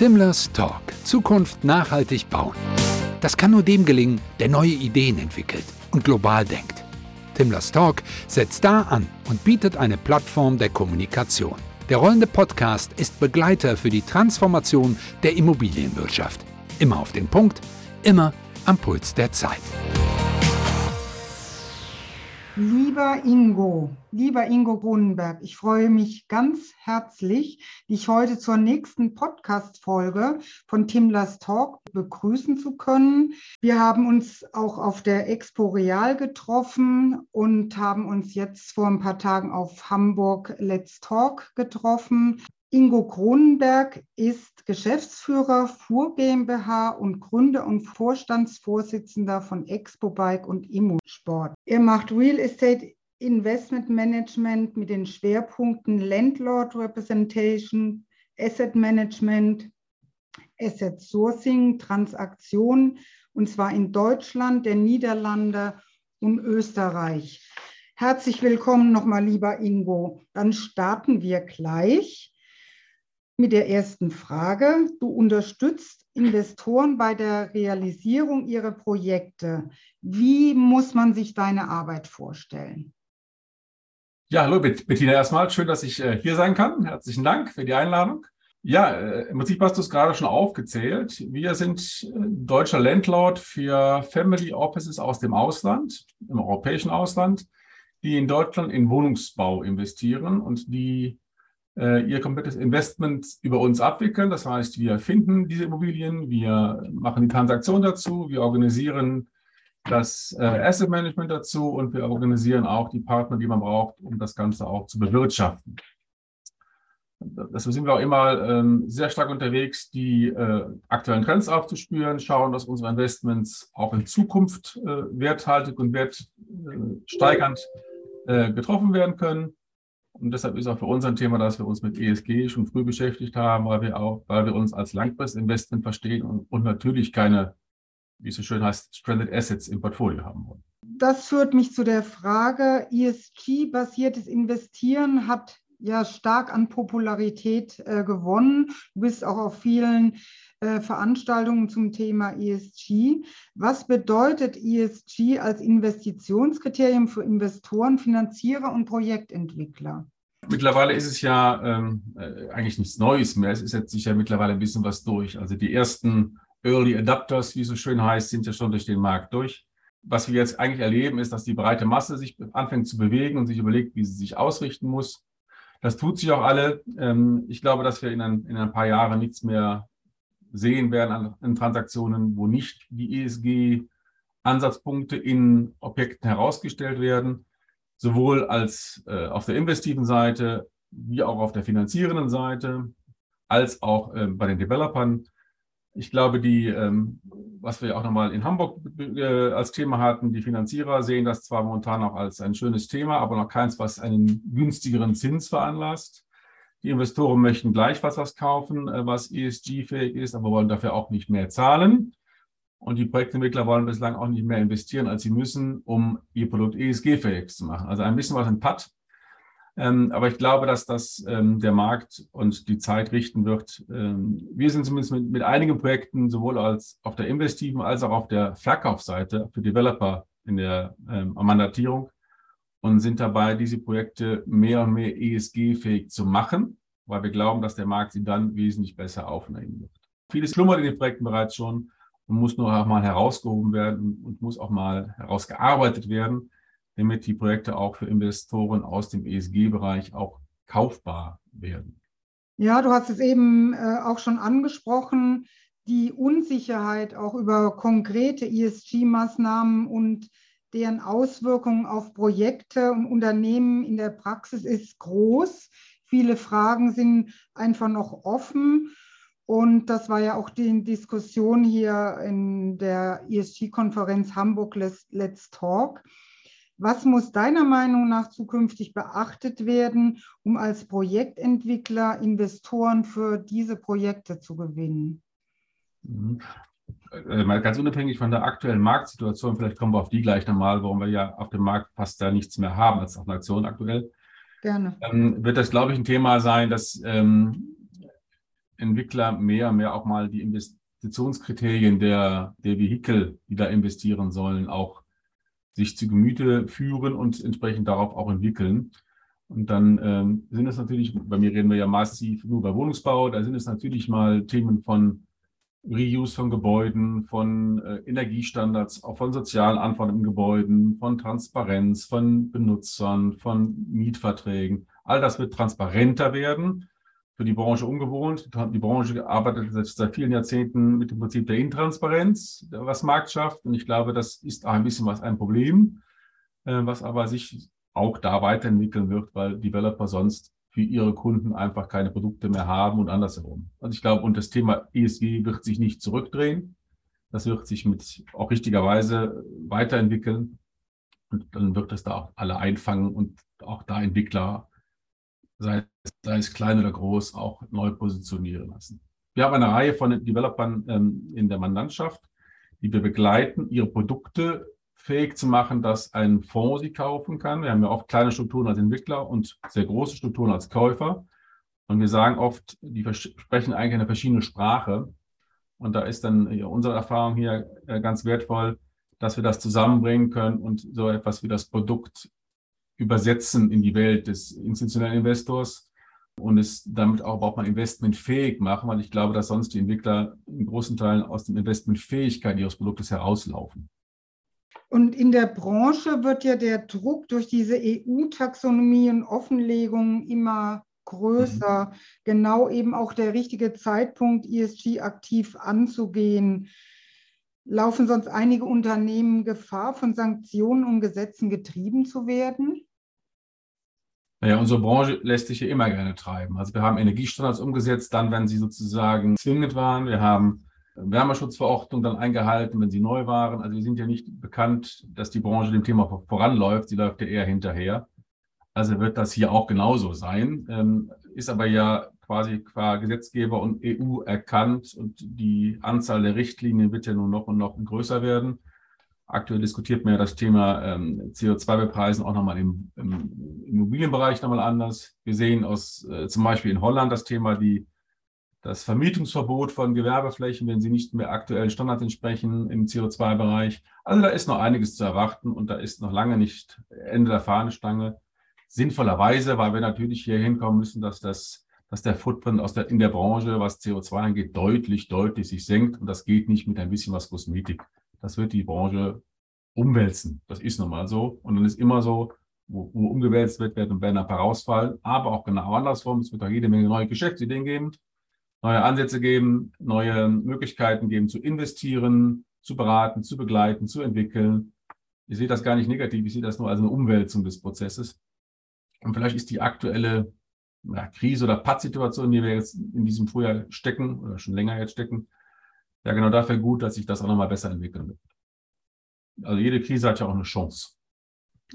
Timlers Talk. Zukunft nachhaltig bauen. Das kann nur dem gelingen, der neue Ideen entwickelt und global denkt. Timlers Talk setzt da an und bietet eine Plattform der Kommunikation. Der rollende Podcast ist Begleiter für die Transformation der Immobilienwirtschaft. Immer auf den Punkt, immer am Puls der Zeit. Lieber Ingo, lieber Ingo Grunenberg, ich freue mich ganz herzlich, dich heute zur nächsten Podcast-Folge von Timlers Talk begrüßen zu können. Wir haben uns auch auf der Expo Real getroffen und haben uns jetzt vor ein paar Tagen auf Hamburg Let's Talk getroffen. Ingo Kronenberg ist Geschäftsführer Fuhr GmbH und Gründer und Vorstandsvorsitzender von Expo Bike und Immosport. Er macht Real Estate Investment Management mit den Schwerpunkten Landlord Representation, Asset Management, Asset Sourcing, Transaktion und zwar in Deutschland, den Niederlande und Österreich. Herzlich willkommen nochmal, lieber Ingo. Dann starten wir gleich mit der ersten Frage. Du unterstützt Investoren bei der Realisierung ihrer Projekte. Wie muss man sich deine Arbeit vorstellen? Ja, hallo Bettina erstmal. Schön, dass ich äh, hier sein kann. Herzlichen Dank für die Einladung. Ja, äh, im Prinzip hast du es gerade schon aufgezählt. Wir sind äh, deutscher Landlord für Family Offices aus dem Ausland, im europäischen Ausland, die in Deutschland in Wohnungsbau investieren und die ihr komplettes Investment über uns abwickeln. Das heißt, wir finden diese Immobilien, wir machen die Transaktion dazu, wir organisieren das äh, Asset Management dazu und wir organisieren auch die Partner, die man braucht, um das Ganze auch zu bewirtschaften. Deswegen sind wir auch immer ähm, sehr stark unterwegs, die äh, aktuellen Trends aufzuspüren, schauen, dass unsere Investments auch in Zukunft äh, werthaltig und wertsteigernd äh, getroffen werden können und deshalb ist auch für uns ein Thema, dass wir uns mit ESG schon früh beschäftigt haben, weil wir auch, weil wir uns als Langfristinvestment verstehen und, und natürlich keine, wie es so schön heißt, Stranded Assets im Portfolio haben wollen. Das führt mich zu der Frage, ESG-basiertes Investieren hat ja stark an Popularität äh, gewonnen. Du bist auch auf vielen äh, Veranstaltungen zum Thema ESG. Was bedeutet ESG als Investitionskriterium für Investoren, Finanzierer und Projektentwickler? Mittlerweile ist es ja ähm, äh, eigentlich nichts Neues mehr. Es ist jetzt sicher mittlerweile ein bisschen was durch. Also die ersten Early Adapters, wie es so schön heißt, sind ja schon durch den Markt durch. Was wir jetzt eigentlich erleben, ist, dass die breite Masse sich anfängt zu bewegen und sich überlegt, wie sie sich ausrichten muss. Das tut sich auch alle. Ähm, ich glaube, dass wir in ein, in ein paar Jahren nichts mehr sehen werden an, an Transaktionen, wo nicht die ESG-Ansatzpunkte in Objekten herausgestellt werden, sowohl als äh, auf der investiven Seite wie auch auf der finanzierenden Seite, als auch äh, bei den Developern. Ich glaube, die, ähm, was wir auch nochmal in Hamburg äh, als Thema hatten, die Finanzierer sehen das zwar momentan auch als ein schönes Thema, aber noch keins, was einen günstigeren Zins veranlasst. Die Investoren möchten gleich was kaufen, äh, was ESG-fähig ist, aber wollen dafür auch nicht mehr zahlen. Und die Projektentwickler wollen bislang auch nicht mehr investieren, als sie müssen, um ihr Produkt ESG-fähig zu machen. Also ein bisschen was in Patt. Ähm, aber ich glaube, dass das ähm, der Markt und die Zeit richten wird. Ähm, wir sind zumindest mit, mit einigen Projekten sowohl als auf der investiven als auch auf der Verkaufsseite für Developer in der ähm, Mandatierung und sind dabei, diese Projekte mehr und mehr ESG-fähig zu machen, weil wir glauben, dass der Markt sie dann wesentlich besser aufnehmen wird. Vieles schlummert in den Projekten bereits schon und muss nur auch mal herausgehoben werden und muss auch mal herausgearbeitet werden, damit die Projekte auch für Investoren aus dem ESG-Bereich auch kaufbar werden. Ja, du hast es eben äh, auch schon angesprochen, die Unsicherheit auch über konkrete ESG-Maßnahmen und deren Auswirkungen auf Projekte und Unternehmen in der Praxis ist groß. Viele Fragen sind einfach noch offen. Und das war ja auch die Diskussion hier in der ESG-Konferenz Hamburg Let's Talk. Was muss deiner Meinung nach zukünftig beachtet werden, um als Projektentwickler Investoren für diese Projekte zu gewinnen? Äh, mal ganz unabhängig von der aktuellen Marktsituation, vielleicht kommen wir auf die gleich nochmal, warum wir ja auf dem Markt fast da nichts mehr haben als Nation aktuell. Gerne. Ähm, wird das, glaube ich, ein Thema sein, dass ähm, Entwickler mehr und mehr auch mal die Investitionskriterien der, der Vehikel, die da investieren sollen, auch sich zu Gemüte führen und entsprechend darauf auch entwickeln. Und dann ähm, sind es natürlich, bei mir reden wir ja massiv nur bei Wohnungsbau, da sind es natürlich mal Themen von Reuse von Gebäuden, von äh, Energiestandards, auch von sozialen Anforderungen in Gebäuden, von Transparenz, von Benutzern, von Mietverträgen. All das wird transparenter werden. Für die Branche ungewohnt. Die Branche arbeitet seit, seit vielen Jahrzehnten mit dem Prinzip der Intransparenz, was Markt schafft. Und ich glaube, das ist auch ein bisschen was ein Problem, äh, was aber sich auch da weiterentwickeln wird, weil Developer sonst für ihre Kunden einfach keine Produkte mehr haben und andersherum. Also ich glaube, und das Thema ESG wird sich nicht zurückdrehen. Das wird sich mit auch richtigerweise weiterentwickeln. Und dann wird es da auch alle einfangen und auch da Entwickler, sei, sei es klein oder groß, auch neu positionieren lassen. Wir haben eine Reihe von Developern ähm, in der Mandantschaft, die wir begleiten, ihre Produkte fähig zu machen, dass ein Fonds sie kaufen kann. Wir haben ja oft kleine Strukturen als Entwickler und sehr große Strukturen als Käufer. Und wir sagen oft, die sprechen eigentlich eine verschiedene Sprache. Und da ist dann unsere Erfahrung hier äh, ganz wertvoll, dass wir das zusammenbringen können und so etwas wie das Produkt übersetzen in die Welt des institutionellen Investors und es damit auch überhaupt mal investmentfähig machen, weil ich glaube, dass sonst die Entwickler in großen Teilen aus dem Investmentfähigkeit ihres Produktes herauslaufen. Und in der Branche wird ja der Druck durch diese EU-Taxonomie und Offenlegung immer größer, mhm. genau eben auch der richtige Zeitpunkt, ESG aktiv anzugehen. Laufen sonst einige Unternehmen Gefahr, von Sanktionen und Gesetzen getrieben zu werden? Naja, unsere Branche lässt sich ja immer gerne treiben. Also wir haben Energiestandards umgesetzt, dann, wenn sie sozusagen zwingend waren. Wir haben Wärmeschutzverordnung dann eingehalten, wenn sie neu waren. Also wir sind ja nicht bekannt, dass die Branche dem Thema voranläuft. Sie läuft ja eher hinterher. Also wird das hier auch genauso sein. Ähm, ist aber ja quasi qua Gesetzgeber und EU erkannt und die Anzahl der Richtlinien wird ja nun noch und noch größer werden. Aktuell diskutiert man ja das Thema ähm, CO2-Bepreisen auch nochmal im, im Immobilienbereich nochmal anders. Wir sehen aus äh, zum Beispiel in Holland das Thema die das Vermietungsverbot von Gewerbeflächen, wenn sie nicht mehr aktuellen Standards entsprechen im CO2-Bereich. Also da ist noch einiges zu erwarten und da ist noch lange nicht Ende der Fahnenstange. Sinnvollerweise, weil wir natürlich hier hinkommen müssen, dass das dass der Footprint aus der, in der Branche, was CO2 angeht, deutlich, deutlich sich senkt. Und das geht nicht mit ein bisschen was Kosmetik. Das wird die Branche umwälzen. Das ist nun mal so. Und dann ist immer so, wo, wo umgewälzt wird, werden, ein paar rausfallen. Aber auch genau andersrum. Es wird auch jede Menge neue Geschäftsideen geben neue Ansätze geben, neue Möglichkeiten geben zu investieren, zu beraten, zu begleiten, zu entwickeln. Ich sehe das gar nicht negativ, ich sehe das nur als eine Umwälzung des Prozesses. Und vielleicht ist die aktuelle ja, Krise oder Pattsituation, in die wir jetzt in diesem Frühjahr stecken oder schon länger jetzt stecken, ja genau dafür gut, dass sich das auch nochmal besser entwickeln wird. Also jede Krise hat ja auch eine Chance.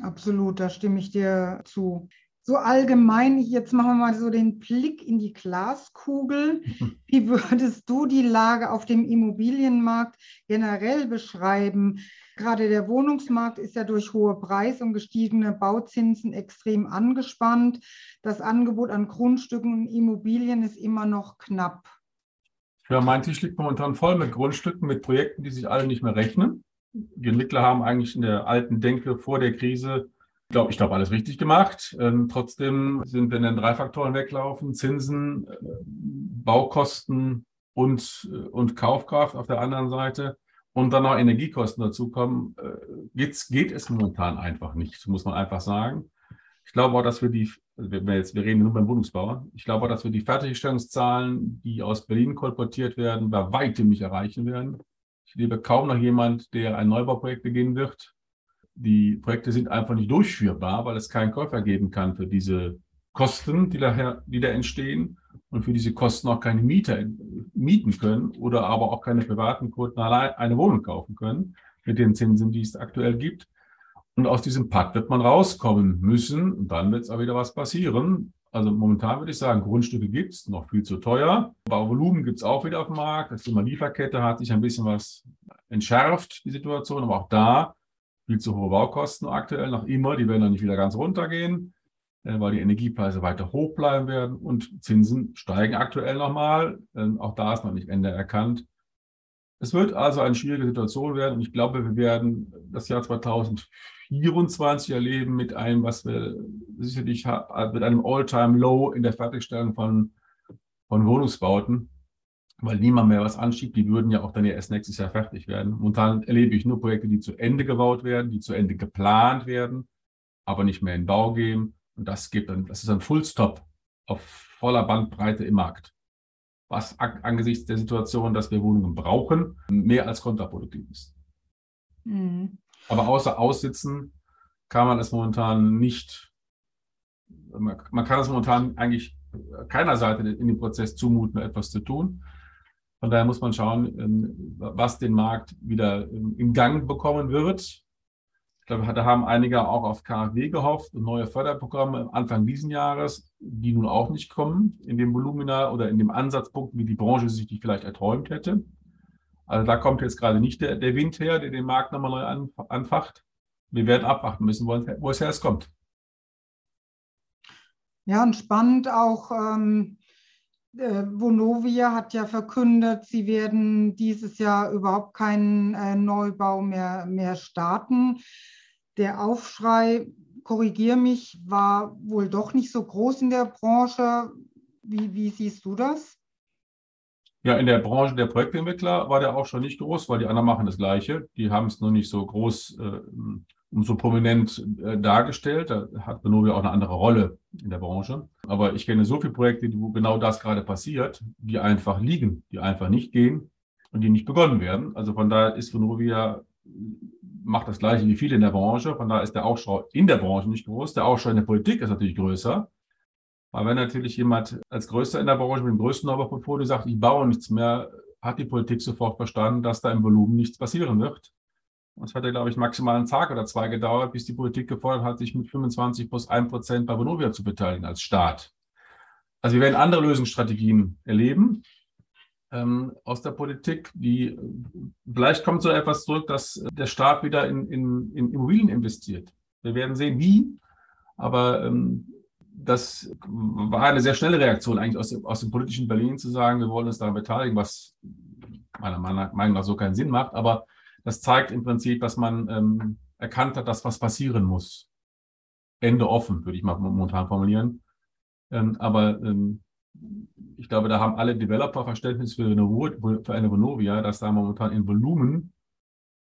Absolut, da stimme ich dir zu so allgemein, jetzt machen wir mal so den Blick in die Glaskugel. Wie würdest du die Lage auf dem Immobilienmarkt generell beschreiben? Gerade der Wohnungsmarkt ist ja durch hohe Preise und gestiegene Bauzinsen extrem angespannt. Das Angebot an Grundstücken und Immobilien ist immer noch knapp. Ja, mein Tisch liegt momentan voll mit Grundstücken, mit Projekten, die sich alle nicht mehr rechnen. Die Entwickler haben eigentlich in der alten Denke vor der Krise ich glaube, ich glaube, alles richtig gemacht. Ähm, trotzdem sind, wenn dann drei Faktoren weglaufen, Zinsen, äh, Baukosten und, äh, und Kaufkraft auf der anderen Seite und dann noch Energiekosten dazukommen, äh, geht's, geht es momentan einfach nicht, muss man einfach sagen. Ich glaube auch, dass wir die, wir, jetzt, wir reden nur beim Wohnungsbauer, ich glaube auch, dass wir die Fertigstellungszahlen, die aus Berlin kolportiert werden, bei weitem nicht erreichen werden. Ich liebe kaum noch jemand, der ein Neubauprojekt beginnen wird die Projekte sind einfach nicht durchführbar, weil es keinen Käufer geben kann für diese Kosten, die daher, die da entstehen und für diese Kosten auch keine Mieter mieten können oder aber auch keine privaten Kunden allein eine Wohnung kaufen können mit den Zinsen, die es aktuell gibt. Und aus diesem Pakt wird man rauskommen müssen und dann wird es auch wieder was passieren. Also momentan würde ich sagen, Grundstücke gibt es, noch viel zu teuer. Bauvolumen gibt es auch wieder auf dem Markt. Das Thema Lieferkette hat sich ein bisschen was entschärft, die Situation, aber auch da viel zu hohe Baukosten aktuell noch immer. Die werden dann nicht wieder ganz runtergehen. äh, weil die Energiepreise weiter hoch bleiben werden und Zinsen steigen aktuell nochmal. Ähm, auch da ist noch nicht Ende erkannt. Es wird also eine schwierige Situation werden und ich glaube, wir werden das Jahr 2024 erleben mit einem, was wir sicherlich mit einem All-Time-Low in der Fertigstellung von, von Wohnungsbauten, weil niemand mehr was anschiebt. Die würden ja auch dann erst nächstes Jahr fertig werden. Momentan erlebe ich nur Projekte, die zu Ende gebaut werden, die zu Ende geplant werden, aber nicht mehr in Bau gehen. Und das gibt dann, das ist ein Fullstop auf voller Bandbreite im Markt was angesichts der Situation, dass wir Wohnungen brauchen, mehr als kontraproduktiv ist. Mhm. Aber außer Aussitzen kann man es momentan nicht, man kann es momentan eigentlich keiner Seite in dem Prozess zumuten, etwas zu tun. Von daher muss man schauen, ähm, was den Markt wieder in Gang bekommen wird. Ich glaube, da haben einige auch auf KfW gehofft und neue Förderprogramme Anfang diesen Jahres, die nun auch nicht kommen in dem Volumina oder in dem Ansatzpunkt, wie die Branche sich die vielleicht erträumt hätte. Also da kommt jetzt gerade nicht der, der Wind her, der den Markt nochmal neu an, anfacht. Wir werden abwarten müssen, wo, wo es erst kommt. Ja, und spannend auch, ähm, äh, Vonovia hat ja verkündet, sie werden dieses Jahr überhaupt keinen äh, Neubau mehr, mehr starten der Aufschrei, korrigiere mich, war wohl doch nicht so groß in der Branche. Wie, wie siehst du das? Ja, in der Branche der Projektentwickler war der auch schon nicht groß, weil die anderen machen das Gleiche. Die haben es nur nicht so groß äh, so prominent äh, dargestellt. Da hat Benovia auch eine andere Rolle in der Branche. Aber ich kenne so viele Projekte, wo genau das gerade passiert, die einfach liegen, die einfach nicht gehen und die nicht begonnen werden. Also von daher ist Benovia macht das Gleiche wie viele in der Branche. Von daher ist der Aufschrei in der Branche nicht groß. Der Aufschrei in der Politik ist natürlich größer. Aber wenn natürlich jemand als Größter in der Branche mit dem größten Neubauport sagt, ich baue nichts mehr, hat die Politik sofort verstanden, dass da im Volumen nichts passieren wird. Es hat ja, glaube ich, maximal einen Tag oder zwei gedauert, bis die Politik gefordert hat, sich mit 25 plus 1 Prozent bei Vonovia zu beteiligen als Staat. Also wir werden andere Lösungsstrategien erleben ähm, aus der Politik, die vielleicht kommt so etwas zurück, dass der Staat wieder in, in, in Immobilien investiert. Wir werden sehen, wie, aber ähm, das war eine sehr schnelle Reaktion eigentlich aus, aus dem politischen Berlin zu sagen, wir wollen uns daran beteiligen, was meiner Meinung nach so keinen Sinn macht. Aber das zeigt im Prinzip, dass man ähm, erkannt hat, dass was passieren muss. Ende offen, würde ich mal momentan formulieren. Ähm, aber ähm, ich glaube, da haben alle Developer Verständnis für eine, für eine Vonovia, dass da momentan in Volumen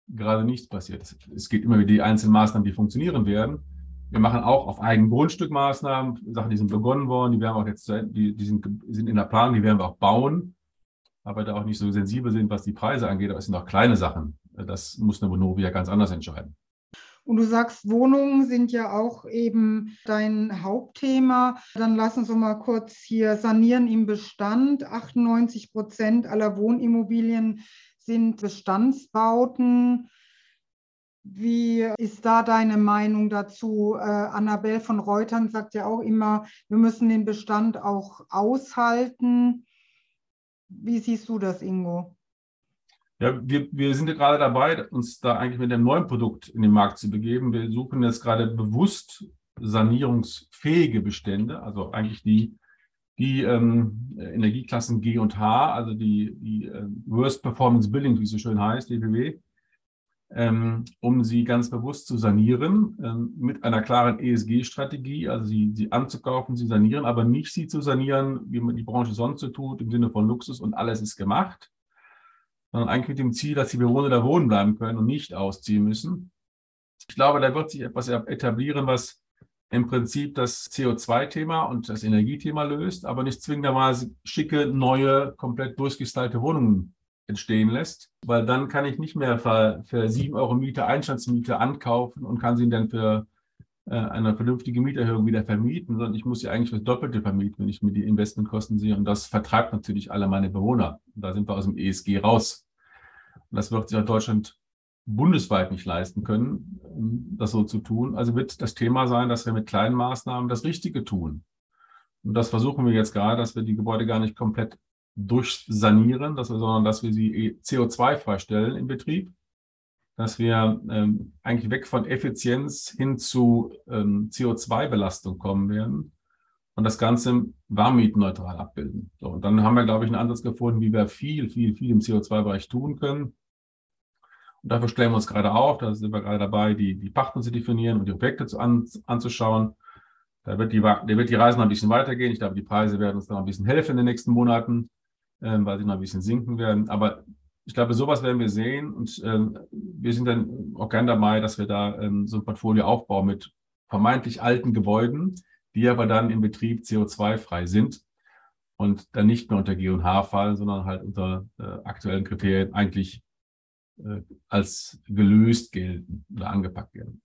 gerade nichts passiert. Es geht immer über die einzelnen Maßnahmen, die funktionieren werden. Wir machen auch auf eigenem Grundstück Maßnahmen, Sachen, die sind begonnen worden, die werden auch jetzt, die, die sind, sind in der Planung, die werden wir auch bauen, aber da auch nicht so sensibel sind, was die Preise angeht, aber es sind auch kleine Sachen. Das muss eine Vonovia ganz anders entscheiden. Und du sagst, Wohnungen sind ja auch eben dein Hauptthema. Dann lass uns mal kurz hier sanieren im Bestand. 98 Prozent aller Wohnimmobilien sind Bestandsbauten. Wie ist da deine Meinung dazu? Äh, Annabelle von Reutern sagt ja auch immer, wir müssen den Bestand auch aushalten. Wie siehst du das, Ingo? Ja, wir, wir sind ja gerade dabei, uns da eigentlich mit einem neuen Produkt in den Markt zu begeben. Wir suchen jetzt gerade bewusst sanierungsfähige Bestände, also eigentlich die, die ähm, Energieklassen G und H, also die, die äh, Worst Performance Buildings, wie es so schön heißt, DPW, ähm, um sie ganz bewusst zu sanieren, ähm, mit einer klaren ESG-Strategie, also sie, sie anzukaufen, sie sanieren, aber nicht sie zu sanieren, wie man die Branche sonst so tut, im Sinne von Luxus und alles ist gemacht, sondern eigentlich mit dem Ziel, dass die Bewohner da wohnen bleiben können und nicht ausziehen müssen. Ich glaube, da wird sich etwas etablieren, was im Prinzip das CO2-Thema und das Energiethema löst, aber nicht zwingenderweise schicke, neue, komplett durchgestylte Wohnungen entstehen lässt, weil dann kann ich nicht mehr für, 7 Euro Miete Einstandsmiete ankaufen und kann sie dann für eine vernünftige Mieterhöhung wieder vermieten, sondern ich muss sie eigentlich das Doppelte vermieten, wenn ich mir die Investmentkosten sehe. Und das vertreibt natürlich alle meine Bewohner. Und da sind wir aus dem ESG raus. Und das wird sich auch Deutschland bundesweit nicht leisten können, das so zu tun. Also wird das Thema sein, dass wir mit kleinen Maßnahmen das Richtige tun. Und das versuchen wir jetzt gerade, dass wir die Gebäude gar nicht komplett durchsanieren, dass wir, sondern dass wir sie CO2 freistellen im Betrieb. Dass wir ähm, eigentlich weg von Effizienz hin zu ähm, CO2-Belastung kommen werden und das Ganze warmmietneutral abbilden. So, und dann haben wir, glaube ich, einen Ansatz gefunden, wie wir viel, viel, viel im CO2-Bereich tun können. Und dafür stellen wir uns gerade auf, da sind wir gerade dabei, die, die Pachten zu definieren und die Objekte zu, an, anzuschauen. Da wird, die, da wird die Reise noch ein bisschen weitergehen. Ich glaube, die Preise werden uns noch ein bisschen helfen in den nächsten Monaten, äh, weil sie noch ein bisschen sinken werden. Aber ich glaube, sowas werden wir sehen und ähm, wir sind dann auch gern dabei, dass wir da ähm, so ein Portfolio aufbauen mit vermeintlich alten Gebäuden, die aber dann im Betrieb CO2-frei sind und dann nicht mehr unter G&H fallen, sondern halt unter äh, aktuellen Kriterien eigentlich äh, als gelöst gelten oder angepackt werden.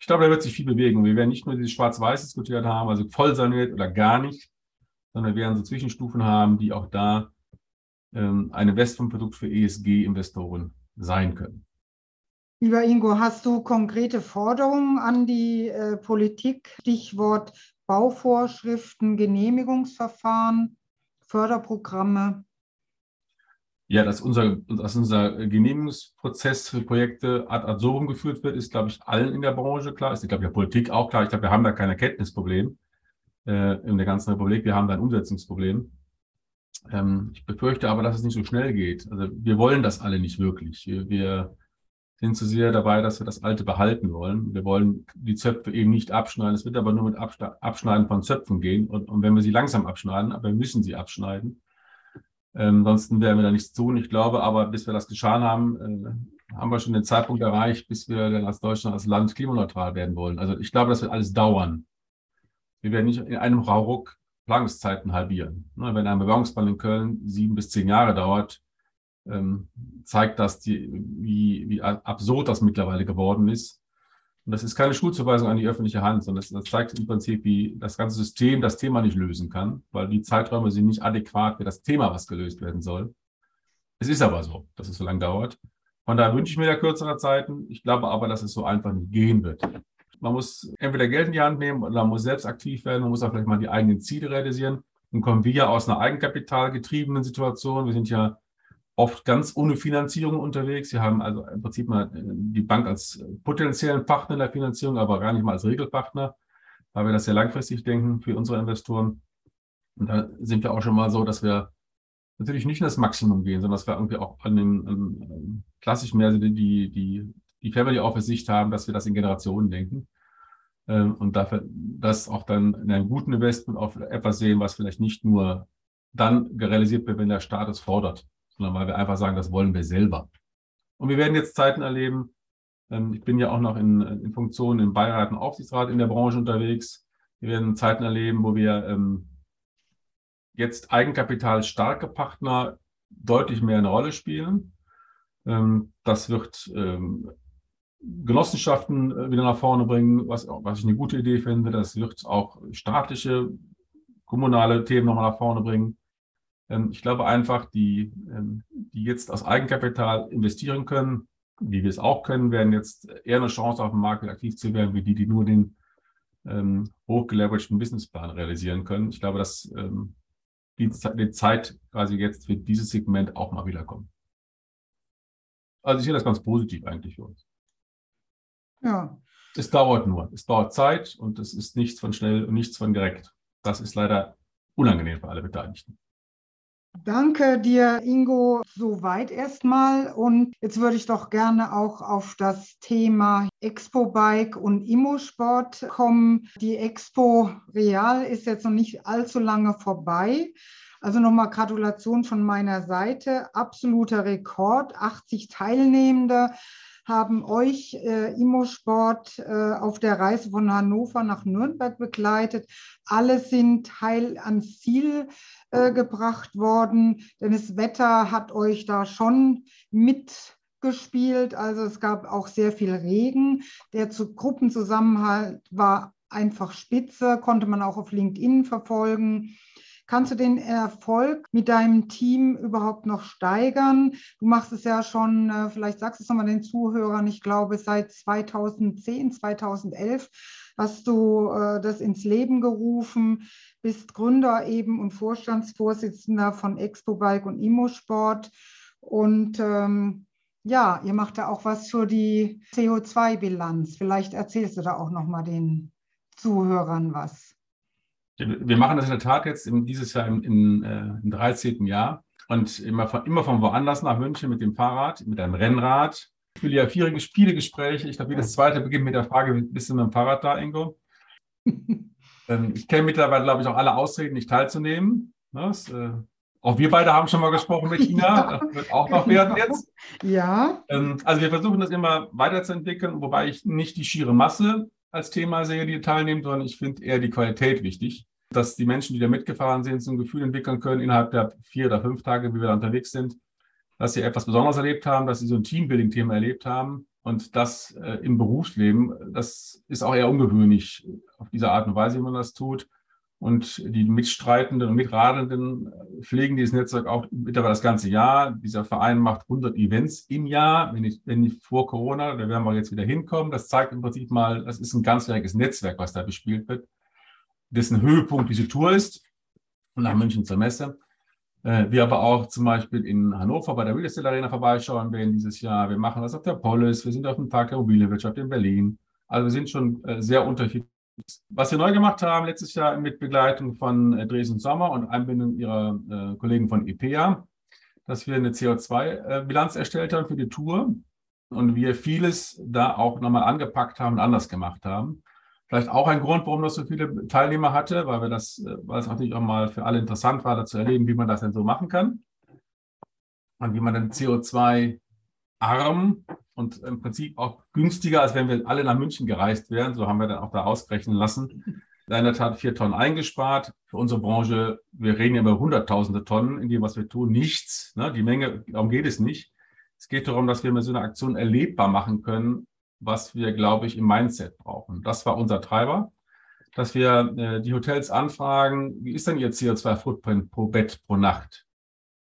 Ich glaube, da wird sich viel bewegen. Wir werden nicht nur dieses Schwarz-Weiß diskutiert haben, also voll saniert oder gar nicht, sondern wir werden so Zwischenstufen haben, die auch da ein Investmentprodukt für ESG-Investoren sein können. Lieber Ingo, hast du konkrete Forderungen an die äh, Politik? Stichwort Bauvorschriften, Genehmigungsverfahren, Förderprogramme? Ja, dass unser, dass unser Genehmigungsprozess für Projekte ad absurdum geführt wird, ist, glaube ich, allen in der Branche klar. Ist, glaube ich, der Politik auch klar. Ich glaube, wir haben da kein Erkenntnisproblem äh, in der ganzen Republik. Wir haben da ein Umsetzungsproblem. Ähm, ich befürchte aber, dass es nicht so schnell geht. Also wir wollen das alle nicht wirklich. Wir, wir sind zu sehr dabei, dass wir das Alte behalten wollen. Wir wollen die Zöpfe eben nicht abschneiden. Es wird aber nur mit Abschneiden von Zöpfen gehen. Und, und wenn wir sie langsam abschneiden, aber wir müssen sie abschneiden. Ähm, ansonsten werden wir da nichts tun. Ich glaube aber, bis wir das getan haben, äh, haben wir schon den Zeitpunkt erreicht, bis wir dann als Deutschland, als Land klimaneutral werden wollen. Also ich glaube, das wird alles dauern. Wir werden nicht in einem Rauruck Planungszeiten halbieren. Ne, wenn ein Bewerbungsplan in Köln sieben bis zehn Jahre dauert, ähm, zeigt das, die, wie, wie absurd das mittlerweile geworden ist. Und das ist keine Schulzuweisung an die öffentliche Hand, sondern das, das zeigt im Prinzip, wie das ganze System das Thema nicht lösen kann, weil die Zeiträume sind nicht adäquat für das Thema, was gelöst werden soll. Es ist aber so, dass es so lange dauert. Von daher wünsche ich mir da kürzere Zeiten. Ich glaube aber, dass es so einfach nicht gehen wird. Man muss entweder Geld in die Hand nehmen oder man muss selbst aktiv werden. Man muss auch vielleicht mal die eigenen Ziele realisieren. Nun kommen wir ja aus einer eigenkapitalgetriebenen Situation. Wir sind ja oft ganz ohne Finanzierung unterwegs. Wir haben also im Prinzip mal äh, die Bank als potenziellen Partner in der Finanzierung, aber gar nicht mal als Regelpartner, weil wir das sehr langfristig denken für unsere Investoren. Und da sind wir auch schon mal so, dass wir natürlich nicht in das Maximum gehen, sondern dass wir irgendwie auch an den an, klassisch mehr die, die, die Family Office Sicht haben, dass wir das in Generationen denken. Ähm, und dafür das auch dann in einem guten Investment auf etwas sehen, was vielleicht nicht nur dann realisiert wird, wenn der Staat es fordert, sondern weil wir einfach sagen, das wollen wir selber. Und wir werden jetzt Zeiten erleben. Ähm, ich bin ja auch noch in, in Funktion im Beirat und Aufsichtsrat in der Branche unterwegs. Wir werden Zeiten erleben, wo wir ähm, jetzt Eigenkapital starke Partner deutlich mehr eine Rolle spielen. Ähm, das wird ähm, Genossenschaften äh, wieder nach vorne bringen, was, was ich eine gute Idee finde. Das wird auch staatliche, kommunale Themen nochmal nach vorne bringen. Ähm, ich glaube einfach, die, ähm, die jetzt aus Eigenkapital investieren können, wie wir es auch können, werden jetzt eher eine Chance auf dem Markt aktiv zu werden, wie die, die nur den ähm, hochgeleveragten Businessplan realisieren können. Ich glaube, dass ähm, die, die Zeit quasi jetzt für dieses Segment auch mal wiederkommt. Also ich sehe das ganz positiv eigentlich für uns. Ja. Es dauert nur. Es dauert Zeit und es ist nichts von schnell und nichts von direkt. Das ist leider unangenehm für alle Beteiligten. Danke dir, Ingo, soweit erstmal. Und jetzt würde ich doch gerne auch auf das Thema Expo Bike und Immosport kommen. Die Expo Real ist jetzt noch nicht allzu lange vorbei. Also nochmal Gratulation von meiner Seite. Absoluter Rekord, 80 Teilnehmende haben euch äh, Immosport äh, auf der Reise von Hannover nach Nürnberg begleitet. Alle sind heil ans Ziel äh, gebracht worden, denn das Wetter hat euch da schon mitgespielt. Also es gab auch sehr viel Regen. Der zu Gruppenzusammenhalt war einfach spitze, konnte man auch auf LinkedIn verfolgen. Kannst du den Erfolg mit deinem Team überhaupt noch steigern? Du machst es ja schon, äh, vielleicht sagst du es nochmal den Zuhörern, ich glaube seit 2010, 2011 hast du äh, das ins Leben gerufen, bist Gründer eben und Vorstandsvorsitzender von Expo Bike und Immosport und ähm, Ja, ihr macht da auch was für die CO2-Bilanz. Vielleicht erzählst du da auch noch mal den Zuhörern was. Wir machen das in der Tat jetzt in, dieses Jahr im, im, äh, im 13. Jahr und immer von, immer von woanders nach München mit dem Fahrrad, mit einem Rennrad. Ich will ja vierige Spielegespräche. Ich glaube, jedes zweite beginnt mit der Frage, bist du mit dem Fahrrad da, Ingo? ähm, ich kenne mittlerweile, glaube ich, auch alle Ausreden, nicht teilzunehmen. Das, äh, auch wir beide haben schon mal gesprochen mit China. Das wird auch noch werden jetzt. Ja. Ähm, also wir versuchen das immer weiterzuentwickeln, wobei ich nicht die schiere Masse als Thema sehe, die teilnehmen, sondern ich finde eher die Qualität wichtig. Dass die Menschen, die da mitgefahren sind, so ein Gefühl entwickeln können innerhalb der vier oder fünf Tage, wie wir da unterwegs sind, dass sie etwas Besonderes erlebt haben, dass sie so ein Teambuilding-Thema erlebt haben. Und das äh, im Berufsleben, das ist auch eher ungewöhnlich auf diese Art und Weise, wie man das tut. Und die Mitstreitenden und Mitradelnden pflegen dieses Netzwerk auch mittlerweile das ganze Jahr. Dieser Verein macht 100 Events im Jahr. Wenn ich, wenn ich vor Corona, da werden wir jetzt wieder hinkommen. Das zeigt im Prinzip mal, das ist ein ganzjähriges Netzwerk, was da bespielt wird, dessen Höhepunkt diese Tour ist. Nach München zur Messe. Äh, wir aber auch zum Beispiel in Hannover bei der Real Estate Arena vorbeischauen werden dieses Jahr. Wir machen das auf der Polis. Wir sind auf dem Tag der Immobilienwirtschaft in Berlin. Also wir sind schon äh, sehr unterschiedlich was wir neu gemacht haben letztes Jahr mit Begleitung von äh, Dresden Sommer und Einbindung ihrer äh, Kollegen von IPEA, dass wir eine CO2-Bilanz erstellt haben für die Tour und wir vieles da auch nochmal angepackt haben und anders gemacht haben. Vielleicht auch ein Grund, warum das so viele Teilnehmer hatte, weil wir das, äh, weil es natürlich auch mal für alle interessant war, da zu erleben, wie man das denn so machen kann und wie man dann CO2 arm und im Prinzip auch günstiger, als wenn wir alle nach München gereist wären. So haben wir dann auch da ausrechnen lassen. Da in der Tat vier Tonnen eingespart. Für unsere Branche, wir reden ja über hunderttausende Tonnen in dem, was wir tun, nichts. Ne? Die Menge, darum geht es nicht. Es geht darum, dass wir mit so einer Aktion erlebbar machen können, was wir, glaube ich, im Mindset brauchen. Das war unser Treiber, dass wir äh, die Hotels anfragen, wie ist denn Ihr CO2-Footprint pro Bett pro Nacht?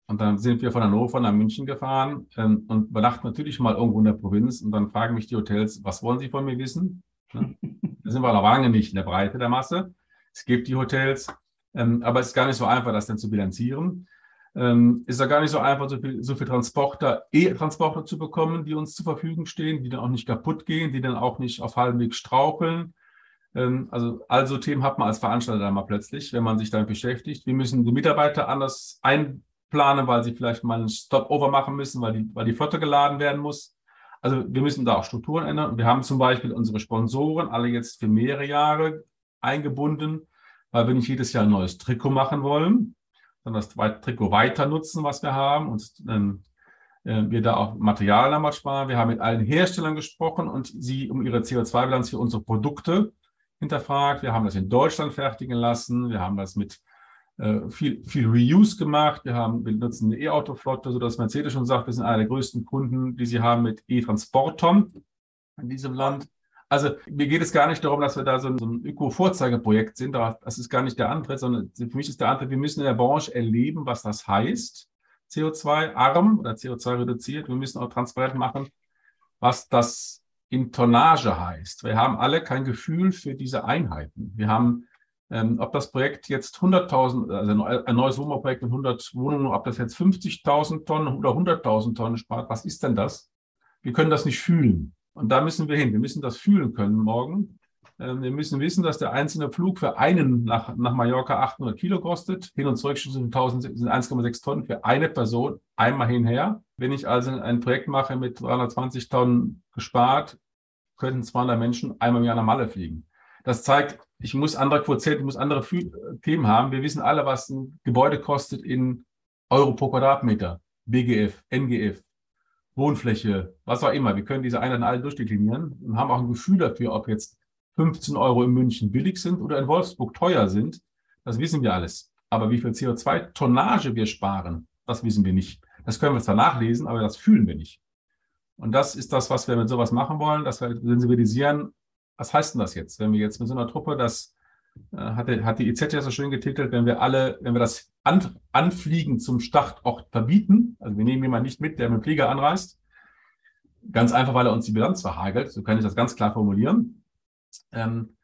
Und dann sind wir von Hannover nach München gefahren ähm, und übernachten natürlich mal irgendwo in der Provinz. Und dann fragen mich die Hotels, was wollen Sie von mir wissen? Ne? Da sind wir noch lange nicht in der Breite der Masse. Es gibt die Hotels, ähm, aber es ist gar nicht so einfach, das dann zu bilanzieren. Ähm, ist ja gar nicht so einfach, so viel, so viel Transporter, E-Transporter zu bekommen, die uns zur Verfügung stehen, die dann auch nicht kaputt gehen, die dann auch nicht auf halbem Weg straucheln. Ähm, also, also Themen hat man als Veranstalter dann mal plötzlich, wenn man sich damit beschäftigt. Wir müssen die Mitarbeiter anders ein planen, weil sie vielleicht mal einen Stopover machen müssen, weil die, weil die Flotte geladen werden muss. Also wir müssen da auch Strukturen ändern. Wir haben zum Beispiel unsere Sponsoren alle jetzt für mehrere Jahre eingebunden, weil wir nicht jedes Jahr ein neues Trikot machen wollen, sondern das Trikot weiter nutzen, was wir haben und ähm, äh, wir da auch Material damals sparen. Wir haben mit allen Herstellern gesprochen und sie um ihre CO2-Bilanz für unsere Produkte hinterfragt. Wir haben das in Deutschland fertigen lassen. Wir haben das mit viel, viel Reuse gemacht. Wir haben, wir nutzen eine E-Auto-Flotte, sodass Mercedes schon sagt, wir sind einer der größten Kunden, die sie haben mit E-Transportern in diesem Land. Also mir geht es gar nicht darum, dass wir da so ein, so ein Öko-Vorzeigeprojekt sind. Das ist gar nicht der Antritt, sondern für mich ist der Antritt, wir müssen in der Branche erleben, was das heißt, CO2-arm oder CO2-reduziert. Wir müssen auch transparent machen, was das in Tonnage heißt. Wir haben alle kein Gefühl für diese Einheiten. Wir haben ähm, ob das Projekt jetzt 100.000, also ein neues Wohnbauprojekt mit 100 Wohnungen, ob das jetzt 50.000 Tonnen oder 100.000 Tonnen spart, was ist denn das? Wir können das nicht fühlen. Und da müssen wir hin. Wir müssen das fühlen können morgen. Ähm, wir müssen wissen, dass der einzelne Flug für einen nach, nach Mallorca 800 Kilo kostet. Hin und zurück sind 1,6 Tonnen für eine Person einmal hinher. Wenn ich also ein Projekt mache mit 320 Tonnen gespart, könnten 200 Menschen einmal im Jahr nach Malle fliegen. Das zeigt, ich muss andere Quotienten, ich muss andere Themen haben. Wir wissen alle, was ein Gebäude kostet in Euro pro Quadratmeter, BGF, NGF, Wohnfläche, was auch immer. Wir können diese Einheiten alle durchdeklinieren und haben auch ein Gefühl dafür, ob jetzt 15 Euro in München billig sind oder in Wolfsburg teuer sind. Das wissen wir alles. Aber wie viel CO2-Tonnage wir sparen, das wissen wir nicht. Das können wir zwar nachlesen, aber das fühlen wir nicht. Und das ist das, was wir mit sowas machen wollen, dass wir sensibilisieren was heißt denn das jetzt, wenn wir jetzt mit so einer Truppe, das äh, hat, die, hat die IZ ja so schön getitelt, wenn wir alle, wenn wir das An Anfliegen zum Startort verbieten, also wir nehmen jemanden nicht mit, der mit dem Flieger anreist, ganz einfach, weil er uns die Bilanz verhagelt, so kann ich das ganz klar formulieren, ähm,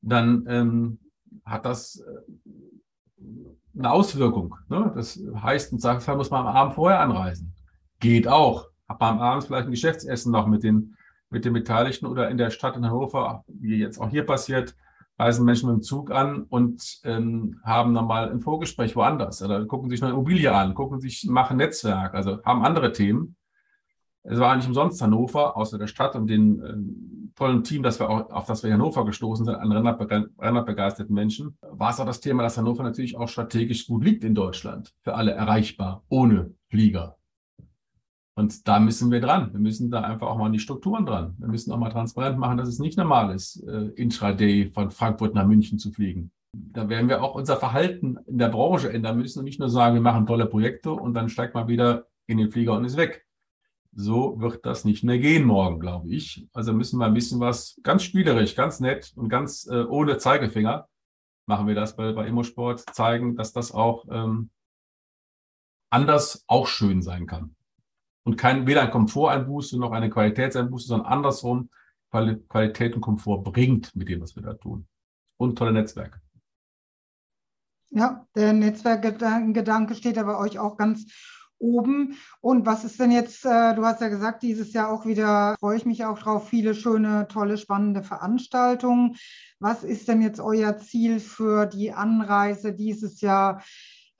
dann ähm, hat das äh, eine Auswirkung. Ne? Das heißt, im Zweifelsfall muss man am Abend vorher anreisen. Geht auch beim Abend vielleicht ein Geschäftsessen noch mit den, mit den Beteiligten oder in der Stadt in Hannover, wie jetzt auch hier passiert, reisen Menschen mit dem Zug an und ähm, haben dann mal ein Vorgespräch woanders oder gucken sich eine Immobilie an, gucken sich, machen Netzwerk, also haben andere Themen. Es war nicht umsonst Hannover, außer der Stadt und den ähm, tollen Team, das wir auch, auf das wir in Hannover gestoßen sind, an Rennradbegeisterten Menschen, war es auch das Thema, dass Hannover natürlich auch strategisch gut liegt in Deutschland, für alle erreichbar, ohne Flieger. Und da müssen wir dran. Wir müssen da einfach auch mal an die Strukturen dran. Wir müssen auch mal transparent machen, dass es nicht normal ist, äh, intraday von Frankfurt nach München zu fliegen. Da werden wir auch unser Verhalten in der Branche ändern müssen und nicht nur sagen, wir machen tolle Projekte und dann steigt man wieder in den Flieger und ist weg. So wird das nicht mehr gehen morgen, glaube ich. Also müssen wir ein bisschen was ganz spielerisch, ganz nett und ganz äh, ohne Zeigefinger machen wir das bei, bei Immosport, zeigen, dass das auch ähm, anders auch schön sein kann und kein, weder ein Komforteinbuße noch eine Qualitätseinbuße, sondern andersrum Qualität und Komfort bringt mit dem, was wir da tun. Und tolle Netzwerke. Ja, der Netzwerkgedanke steht aber euch auch ganz oben. Und was ist denn jetzt, äh, du hast ja gesagt, dieses Jahr auch wieder, freue ich mich auch drauf, viele schöne, tolle, spannende Veranstaltungen. Was ist denn jetzt euer Ziel für die Anreise dieses Jahr?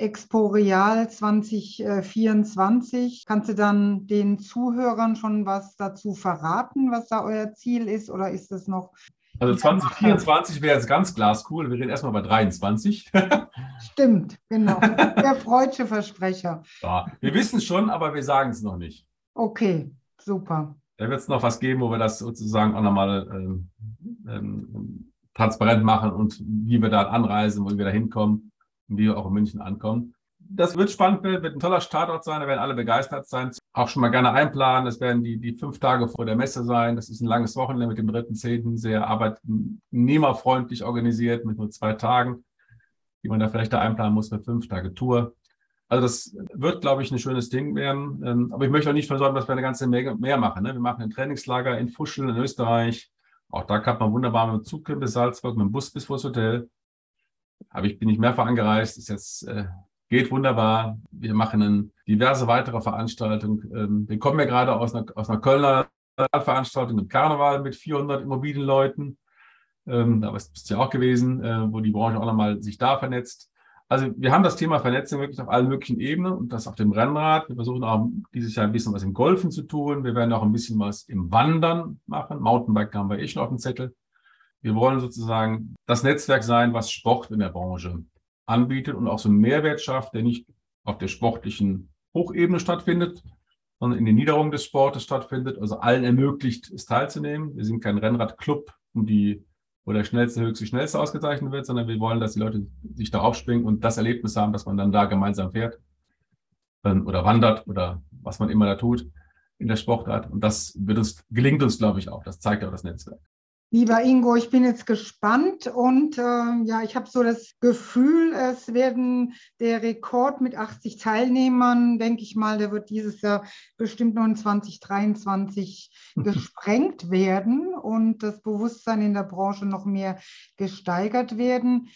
Expo Real 2024. Kannst du dann den Zuhörern schon was dazu verraten, was da euer Ziel ist oder ist es noch? Also 2024 wäre jetzt ganz glascool. Wir reden erstmal bei 23. Stimmt, genau. Der freudsche Versprecher. Ja, wir wissen es schon, aber wir sagen es noch nicht. Okay, super. Da wird es noch was geben, wo wir das sozusagen auch nochmal ähm, ähm, transparent machen und wie wir da anreisen, wo wir da hinkommen wir auch in München ankommen. Das wird spannend, wird ein toller Startort sein, da werden alle begeistert sein. Auch schon mal gerne einplanen. Das werden die, die fünf Tage vor der Messe sein. Das ist ein langes Wochenende mit dem dritten, zehnten, sehr arbeitnehmerfreundlich organisiert mit nur zwei Tagen, die man da vielleicht da einplanen muss für fünf Tage Tour. Also das wird, glaube ich, ein schönes Ding werden. Ähm, aber ich möchte auch nicht versäumen, dass wir eine ganze Menge mehr machen. Ne? Wir machen ein Trainingslager in Fuscheln in Österreich. Auch da kann man wunderbar mit dem Zug bis Salzburg, mit dem Bus bis vors Hotel. Habe ich, bin ich mehrfach angereist, ist äh, geht wunderbar. Wir machen diverse weitere Veranstaltungen. Ähm, wir kommen ja gerade aus einer, aus einer Kölner Veranstaltung im Karneval mit 400 Immobilienleuten. Ähm, da bist du ja auch gewesen, äh, wo die Branche auch nochmal sich da vernetzt. Also wir haben das Thema Vernetzung wirklich auf allen möglichen Ebenen und das auf dem Rennrad. Wir versuchen auch dieses Jahr ein bisschen was im Golfen zu tun. Wir werden auch ein bisschen was im Wandern machen. Mountainbike haben wir eh schon auf dem Zettel. Wir wollen sozusagen das Netzwerk sein, was Sport in der Branche anbietet und auch so einen Mehrwert schafft, der nicht auf der sportlichen Hochebene stattfindet, sondern in den Niederungen des Sportes stattfindet, also allen ermöglicht, es teilzunehmen. Wir sind kein Rennradclub, um die, wo der schnellste, höchste, schnellste ausgezeichnet wird, sondern wir wollen, dass die Leute sich da aufspringen und das Erlebnis haben, dass man dann da gemeinsam fährt ähm, oder wandert oder was man immer da tut in der Sportart. Und das wird uns, gelingt uns, glaube ich, auch. Das zeigt auch das Netzwerk. Lieber Ingo, ich bin jetzt gespannt und äh, ja, ich habe so das Gefühl, es werden der Rekord mit 80 Teilnehmern, denke ich mal, der wird dieses Jahr bestimmt noch in 2023 gesprengt werden und das Bewusstsein in der Branche noch mehr gesteigert werden.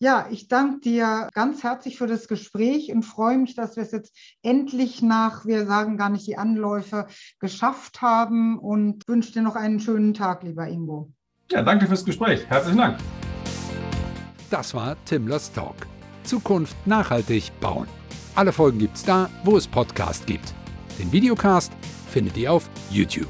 Ja, ich danke dir ganz herzlich für das Gespräch und freue mich, dass wir es jetzt endlich nach, wir sagen gar nicht die Anläufe, geschafft haben und wünsche dir noch einen schönen Tag, lieber Ingo. Ja, danke fürs Gespräch. Herzlichen Dank. Das war Timlers Talk. Zukunft nachhaltig bauen. Alle Folgen gibt's da, wo es Podcast gibt. Den Videocast findet ihr auf YouTube.